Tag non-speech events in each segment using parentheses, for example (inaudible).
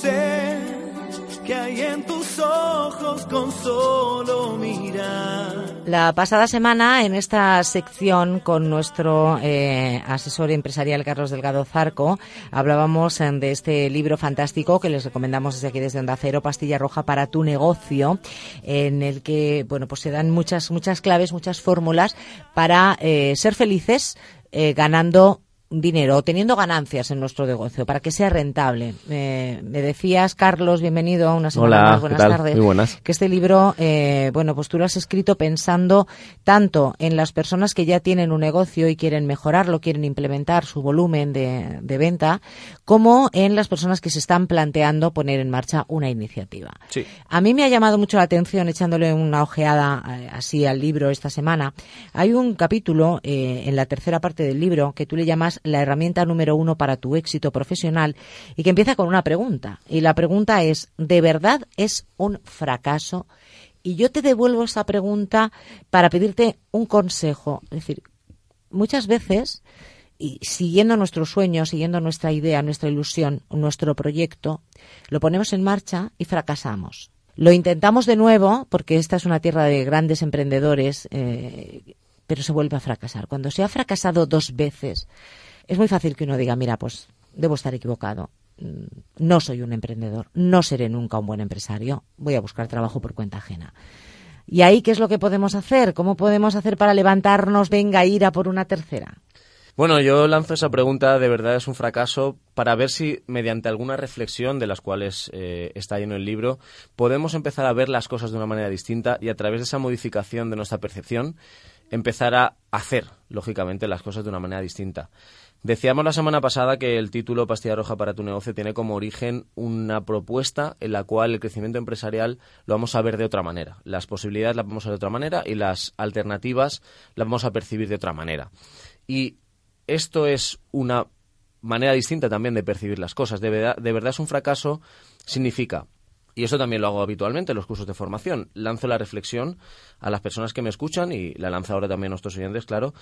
Sé que hay en tus ojos con solo mirar. La pasada semana, en esta sección con nuestro eh, asesor empresarial Carlos Delgado Zarco, hablábamos eh, de este libro fantástico que les recomendamos desde aquí, desde Onda Cero, Pastilla Roja para tu negocio, en el que, bueno, pues se dan muchas, muchas claves, muchas fórmulas para eh, ser felices ganando dinero o teniendo ganancias en nuestro negocio para que sea rentable. me decías, Carlos, bienvenido a una semana Hola, más. Buenas tardes. Muy buenas. Que este libro, eh, bueno, pues tú lo has escrito pensando tanto en las personas que ya tienen un negocio y quieren mejorarlo, quieren implementar su volumen de, de venta, como en las personas que se están planteando poner en marcha una iniciativa. Sí. A mí me ha llamado mucho la atención, echándole una ojeada eh, así al libro esta semana, hay un capítulo eh, en la tercera parte del libro que tú le llamas la herramienta número uno para tu éxito profesional y que empieza con una pregunta. Y la pregunta es, ¿de verdad es un fracaso? Y yo te devuelvo esa pregunta para pedirte un consejo. Es decir, muchas veces, y siguiendo nuestro sueño, siguiendo nuestra idea, nuestra ilusión, nuestro proyecto, lo ponemos en marcha y fracasamos. Lo intentamos de nuevo, porque esta es una tierra de grandes emprendedores, eh, pero se vuelve a fracasar. Cuando se ha fracasado dos veces, es muy fácil que uno diga, mira, pues debo estar equivocado. Mm, No soy un emprendedor, no seré nunca un buen empresario, voy a buscar trabajo por cuenta ajena. ¿Y ahí qué es lo que podemos hacer? ¿Cómo podemos hacer para levantarnos, venga, ir a por una tercera? Bueno, yo lanzo esa pregunta, de verdad es un fracaso, para ver si mediante alguna reflexión de las cuales eh, está lleno el libro, podemos empezar a ver las cosas de una manera distinta y a través de esa modificación de nuestra percepción, empezar a hacer, lógicamente, las cosas de una manera distinta. Decíamos la semana pasada que el título Pastilla Roja para tu negocio tiene como origen una propuesta en la cual el crecimiento empresarial lo vamos a ver de otra manera. Las posibilidades las vamos a ver de otra manera y las alternativas las vamos a percibir de otra manera. Y esto es una manera distinta también de percibir las cosas. De verdad, de verdad es un fracaso, significa y eso también lo hago habitualmente en los cursos de formación. Lanzo la reflexión a las personas que me escuchan y la lanzo ahora también a nuestros oyentes, claro,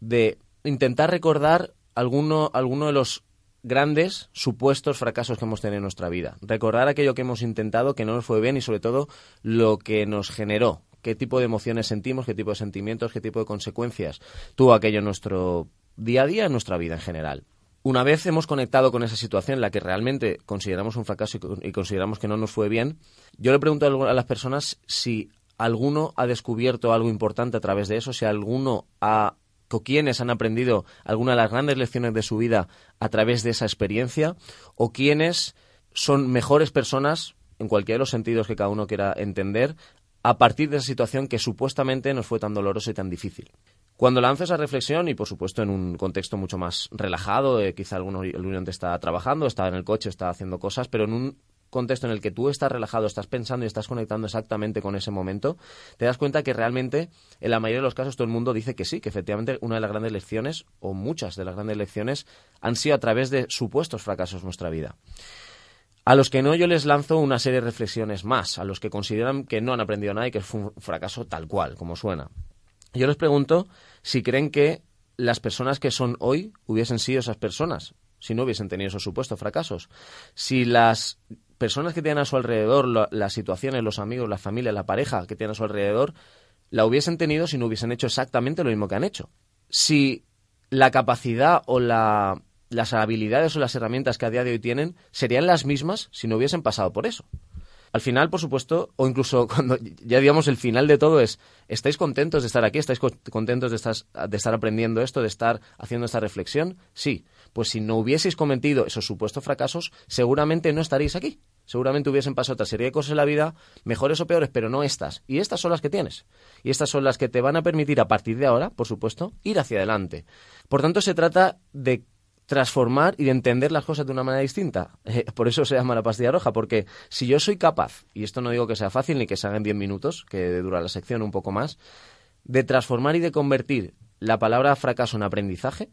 de intentar recordar alguno, alguno de los grandes supuestos fracasos que hemos tenido en nuestra vida. Recordar aquello que hemos intentado que no nos fue bien y sobre todo lo que nos generó. Qué tipo de emociones sentimos, qué tipo de sentimientos, qué tipo de consecuencias tuvo aquello nuestro día a día, en nuestra vida en general. Una vez hemos conectado con esa situación en la que realmente consideramos un fracaso y, con- y consideramos que no nos fue bien, yo le pregunto a las personas si alguno ha descubierto algo importante a través de eso, si alguno ha o quienes han aprendido alguna de las grandes lecciones de su vida a través de esa experiencia, o quienes son mejores personas, en cualquiera de los sentidos que cada uno quiera entender, a partir de esa situación que supuestamente nos fue tan dolorosa y tan difícil. Cuando lanzo esa reflexión, y por supuesto en un contexto mucho más relajado, eh, quizá alguno el oyente está trabajando, está en el coche, está haciendo cosas, pero en un contexto en el que tú estás relajado, estás pensando y estás conectando exactamente con ese momento, te das cuenta que realmente en la mayoría de los casos todo el mundo dice que sí, que efectivamente una de las grandes lecciones, o muchas de las grandes lecciones, han sido a través de supuestos fracasos en nuestra vida. A los que no, yo les lanzo una serie de reflexiones más, a los que consideran que no han aprendido nada y que fue un fracaso tal cual, como suena. Yo les pregunto si creen que las personas que son hoy hubiesen sido esas personas, si no hubiesen tenido esos supuestos fracasos. Si las personas que tienen a su alrededor, las situaciones, los amigos, la familia, la pareja que tienen a su alrededor, la hubiesen tenido si no hubiesen hecho exactamente lo mismo que han hecho. Si la capacidad o la- las habilidades o las herramientas que a día de hoy tienen serían las mismas si no hubiesen pasado por eso. Al final, por supuesto, o incluso (laughs) cuando ya digamos el final de todo es, ¿estáis contentos de estar aquí? ¿Estáis co- contentos de estar, de estar aprendiendo esto, de estar haciendo esta reflexión? Sí. Pues si no hubieseis cometido esos supuestos fracasos, seguramente no estaríais aquí. Seguramente hubiesen pasado otra serie de cosas en la vida, mejores o peores, pero no estas. Y estas son las que tienes. Y estas son las que te van a permitir a partir de ahora, por supuesto, ir hacia adelante. Por tanto, se trata de transformar y de entender las cosas de una manera distinta. (laughs) Eh, por eso se llama la pastilla roja, porque si yo soy capaz, y esto no digo que sea fácil ni que se haga en 10 minutos, que dura la sección un poco más, de transformar y de convertir la palabra fracaso en aprendizaje,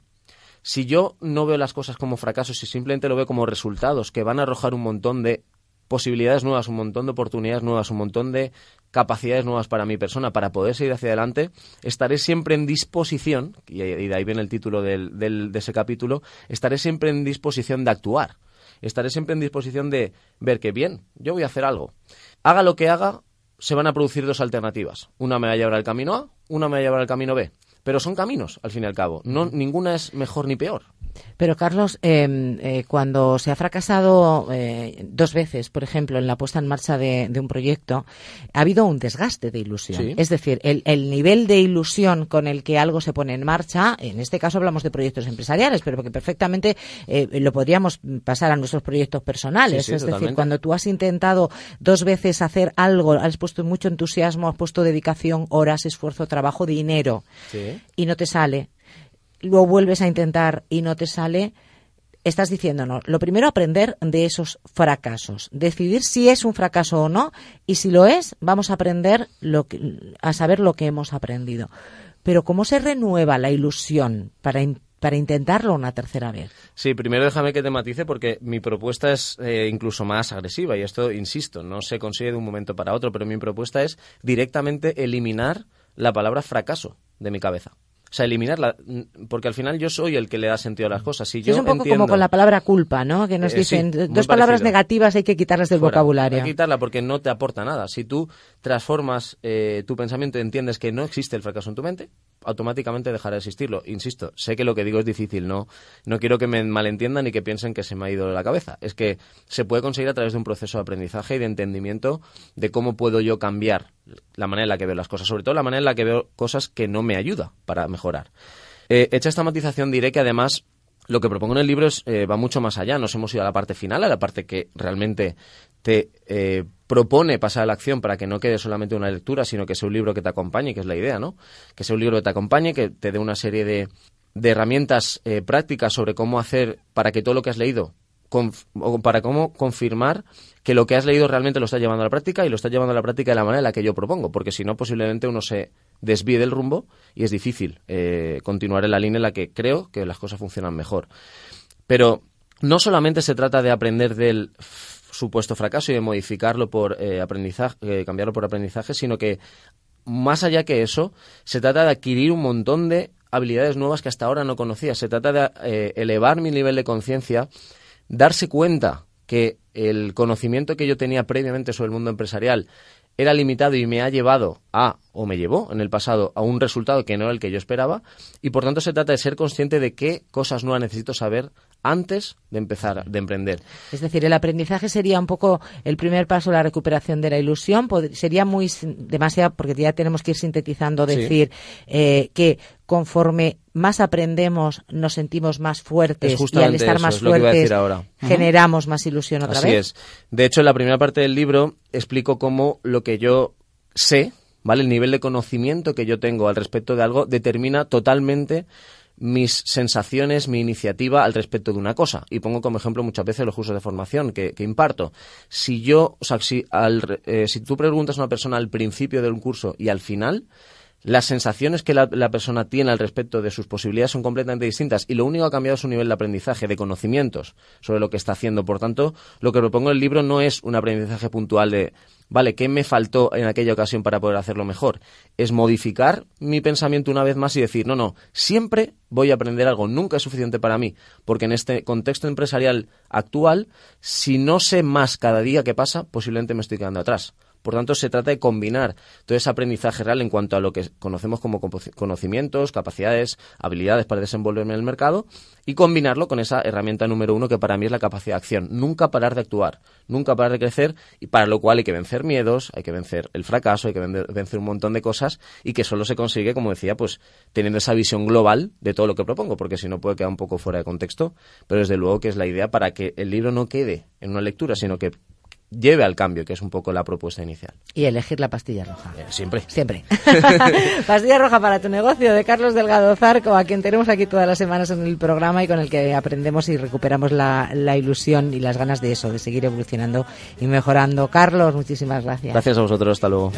si yo no veo las cosas como fracasos y simplemente lo veo como resultados que van a arrojar un montón de posibilidades nuevas, un montón de oportunidades nuevas, un montón de capacidades nuevas para mi persona para poder seguir hacia adelante, estaré siempre en disposición, y de ahí viene el título del, de ese capítulo, estaré siempre en disposición de actuar. Estaré siempre en disposición de ver que bien, yo voy a hacer algo. Haga lo que haga, se van a producir dos alternativas. Una me va a llevar al camino A, una me va a llevar al camino B. Pero son caminos, al fin y al cabo. No, ninguna es mejor ni peor. Pero Carlos, em, eh, cuando se ha fracasado eh, dos veces, por ejemplo, en la puesta en marcha de, un proyecto, ha habido un desgaste de ilusión. Es decir, el, nivel de ilusión con el que algo se pone en marcha, en este caso hablamos de proyectos empresariales, pero que perfectamente eh, lo podríamos pasar a nuestros proyectos personales. es decir, cuando tú has intentado dos veces hacer algo, has puesto mucho entusiasmo, has puesto dedicación, horas, esfuerzo, trabajo, dinero, y no te sale lo vuelves a intentar y no te sale, estás diciéndonos, lo primero aprender de esos fracasos, decidir si es un fracaso o no y si lo es, vamos a aprender lo a saber lo que hemos aprendido. Pero ¿cómo se renueva la ilusión para, para intentarlo una tercera vez? Sí, primero déjame que te matice porque mi propuesta es eh, incluso más agresiva y esto, insisto, no se consigue de un momento para otro, pero mi propuesta es directamente eliminar la palabra fracaso de mi cabeza. O sea, eliminarla, porque al final yo soy el que le da sentido a las cosas. Si yo es un poco como con la palabra culpa, ¿no? Que nos eh, dicen dos palabras negativas hay que quitarlas del vocabulario. Hay que quitarla porque no te aporta nada. Si tú transformas eh, tu pensamiento y entiendes que no existe el fracaso en tu mente, automáticamente dejará de existirlo. Insisto, sé que lo que digo es difícil, no, no quiero que me malentiendan ni que piensen que se me ha ido la cabeza. Es que se puede conseguir a través de un proceso de aprendizaje y de entendimiento de cómo puedo yo cambiar la manera en la que veo las cosas, sobre todo la manera en la que veo cosas que no me ayuda para mejorar. Eh, hecha esta matización, diré que además lo que propongo en el libro es, eh, va mucho más allá. Nos hemos ido a la parte final, a la parte que realmente te eh, propone pasar a la acción para que no quede solamente una lectura, sino que sea un libro que te acompañe, que es la idea, ¿no? Que sea un libro que te acompañe, que te dé una serie de, de herramientas eh, prácticas sobre cómo hacer para que todo lo que has leído, o para cómo confirmar que lo que has leído realmente lo estás llevando a la práctica y lo estás llevando a la práctica de la manera en la que yo propongo, porque si no, posiblemente uno se desvíe del rumbo y es difícil eh, continuar en la línea en la que creo que las cosas funcionan mejor. Pero no solamente se trata de aprender del supuesto fracaso y de modificarlo por eh, aprendizaje, eh, cambiarlo por aprendizaje, sino que más allá que eso, se trata de adquirir un montón de habilidades nuevas que hasta ahora no conocía. Se trata de eh, elevar mi nivel de conciencia, darse cuenta que el conocimiento que yo tenía previamente sobre el mundo empresarial era limitado y me ha llevado a, o me llevó en el pasado, a un resultado que no era el que yo esperaba, y por tanto se trata de ser consciente de qué cosas nuevas necesito saber antes de empezar, de emprender. Es decir, el aprendizaje sería un poco el primer paso, la recuperación de la ilusión. sería muy demasiado, porque ya tenemos que ir sintetizando, decir eh, que conforme más aprendemos, nos sentimos más fuertes y al estar más fuertes generamos más ilusión otra vez. Así es. De hecho, en la primera parte del libro explico cómo lo que yo sé, ¿vale? El nivel de conocimiento que yo tengo al respecto de algo determina totalmente mis sensaciones, mi iniciativa al respecto de una cosa. Y pongo como ejemplo muchas veces los cursos de formación que, imparto. Si yo, o sea, si, al, eh, si tú preguntas a una persona al principio de un curso y al final, las sensaciones que la, persona tiene al respecto de sus posibilidades son completamente distintas y lo único que ha cambiado es su nivel de aprendizaje, de conocimientos sobre lo que está haciendo. Por tanto, lo que propongo en el libro no es un aprendizaje puntual de, vale, ¿qué me faltó en aquella ocasión para poder hacerlo mejor? Es modificar mi pensamiento una vez más y decir, no, no, siempre voy a aprender algo, nunca es suficiente para mí, porque en este contexto empresarial actual, si no sé más cada día que pasa, posiblemente me estoy quedando atrás. Por tanto, se trata de combinar todo ese aprendizaje real en cuanto a lo que conocemos como conocimientos, capacidades, habilidades para desenvolverme en el mercado y combinarlo con esa herramienta número uno que para mí es la capacidad de acción. Nunca parar de actuar, nunca parar de crecer y para lo cual hay que vencer miedos, hay que vencer el fracaso, hay que vencer un montón de cosas y que solo se consigue, como decía, pues teniendo esa visión global de todo lo que propongo, porque si no puede quedar un poco fuera de contexto, pero desde luego que es la idea para que el libro no quede en una lectura, sino que lleve al cambio, que es un poco la propuesta inicial. Y elegir la pastilla roja. Eh, siempre. Siempre. (laughs) (laughs) pastilla roja para tu negocio de Carlos Delgado Zarco, a quien tenemos aquí todas las semanas en el programa y con el que aprendemos y recuperamos la, la ilusión y las ganas de eso, de seguir evolucionando y mejorando. Carlos, muchísimas gracias. Gracias a vosotros, hasta luego.